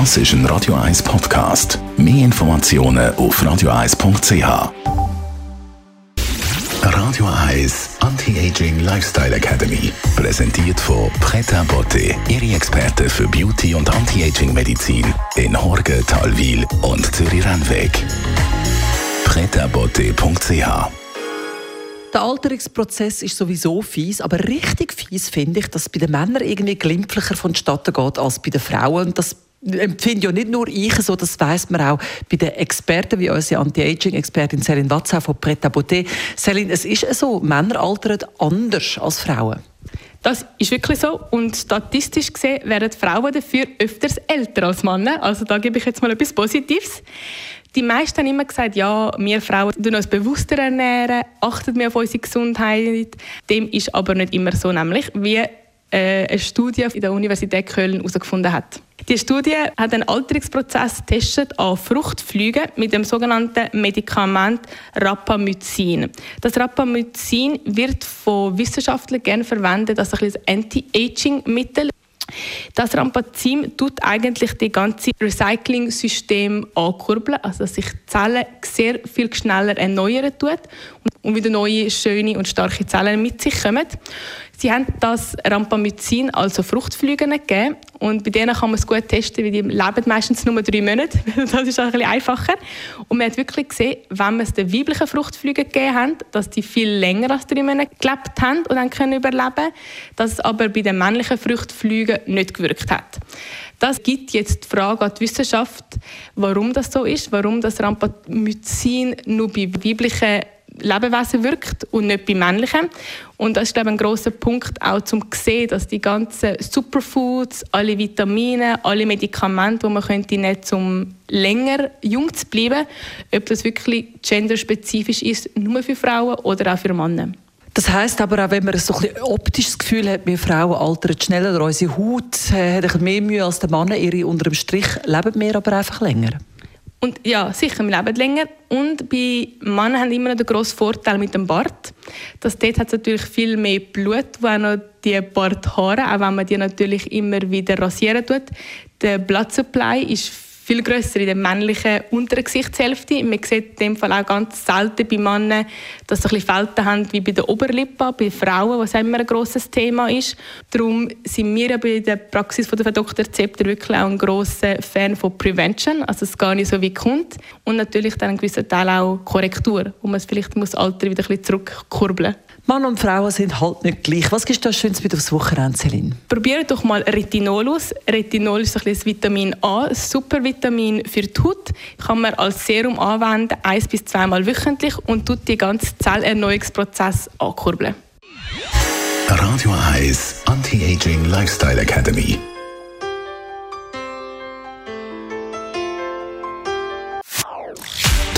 Das ist ein Radio 1 Podcast. Mehr Informationen auf radio1.ch. Radio 1 Anti-Aging Lifestyle Academy. Präsentiert von Preta Botte, Ihre Experte für Beauty und Anti-Aging Medizin in Horge, Talwil und Zürich-Rennweg. pretabotte.ch der Alterungsprozess ist sowieso fies, aber richtig fies finde ich, dass es bei den Männern irgendwie glimpflicher vonstatten geht als bei den Frauen. Das empfinde ja nicht nur ich so, das weiß man auch bei den Experten wie unsere Anti-Aging-Expertin Céline Watzau von Pret Beauté. Céline, es ist so, Männer altern anders als Frauen. Das ist wirklich so. Und statistisch gesehen werden Frauen dafür öfters älter als Männer. Also da gebe ich jetzt mal etwas Positives. Die meisten haben immer gesagt, ja, wir Frauen tun uns bewusster ernähren, achten mehr auf unsere Gesundheit. Dem ist aber nicht immer so, nämlich wie eine Studie in der Universität Köln herausgefunden hat. Die Studie hat einen Alterungsprozess getestet an Fruchtflügen mit dem sogenannten Medikament Rapamycin. Das Rapamycin wird von Wissenschaftlern gerne verwendet als ein Anti-Aging-Mittel. Das Rampazin tut eigentlich das ganze Recycling-System ankurbeln, also dass sich die Zellen sehr viel schneller erneuern tut und wieder neue, schöne und starke Zellen mit sich kommen. Sie haben das Rampamycin, also Fruchtflüge, gegeben und bei denen kann man es gut testen, weil die leben meistens nur drei Monate. Das ist auch ein bisschen einfacher. Und man hat wirklich gesehen, wenn man es den weiblichen Fruchtflügen gegeben hat, dass die viel länger als drei Monate gelebt haben und dann können überleben, dass es aber bei den männlichen Fruchtflügen nicht gewirkt hat. Das gibt jetzt die Frage an die Wissenschaft, warum das so ist, warum das Rampamycin nur bei weiblichen Lebewesen wirkt und nicht bei männlichen. Und das ist glaube ich, ein großer Punkt auch zum sehen, dass die ganzen Superfoods, alle Vitamine, alle Medikamente, die man könnte nehmen, um länger jung zu bleiben, ob das wirklich genderspezifisch ist, nur für Frauen oder auch für Männer. Das heißt aber auch, wenn man so ein optisches Gefühl hat, wir Frauen altern schneller, unsere Haut äh, hat mehr Mühe als der Mann, ihre unter dem Strich leben wir aber einfach länger. Und ja, sicher, wir leben länger. Und bei Männern haben immer noch den grossen Vorteil mit dem Bart. Dass dort hat es natürlich viel mehr Blut, wo auch noch die Barthaare, auch wenn man die natürlich immer wieder rasieren tut. Der Blood Supply ist viel grösser in der männlichen unteren Gesichtshälfte. Man sieht in dem Fall auch ganz selten bei Männern, dass sie ein bisschen Falten haben wie bei der Oberlippe, bei Frauen, was immer ein grosses Thema ist. Darum sind wir bei der Praxis von der Dr. Zepter wirklich auch ein grosser Fan von Prevention, also es gar nicht so wie kommt. Und natürlich dann ein gewisser Teil auch Korrektur, wo man es vielleicht muss Alter wieder ein bisschen zurückkurbeln muss. Mann und Frauen sind halt nicht gleich. Was ist das Schönes mit aufs Wochenende, Celine? Probiert doch mal Retinol aus. Retinol ist ein bisschen Vitamin A, ein Supervitamin für die Haut. Kann man als Serum anwenden, eins bis zweimal wöchentlich und tut die ganze Zellerneuungsprozess ankurbeln. Radio 1 Anti-Aging Lifestyle Academy.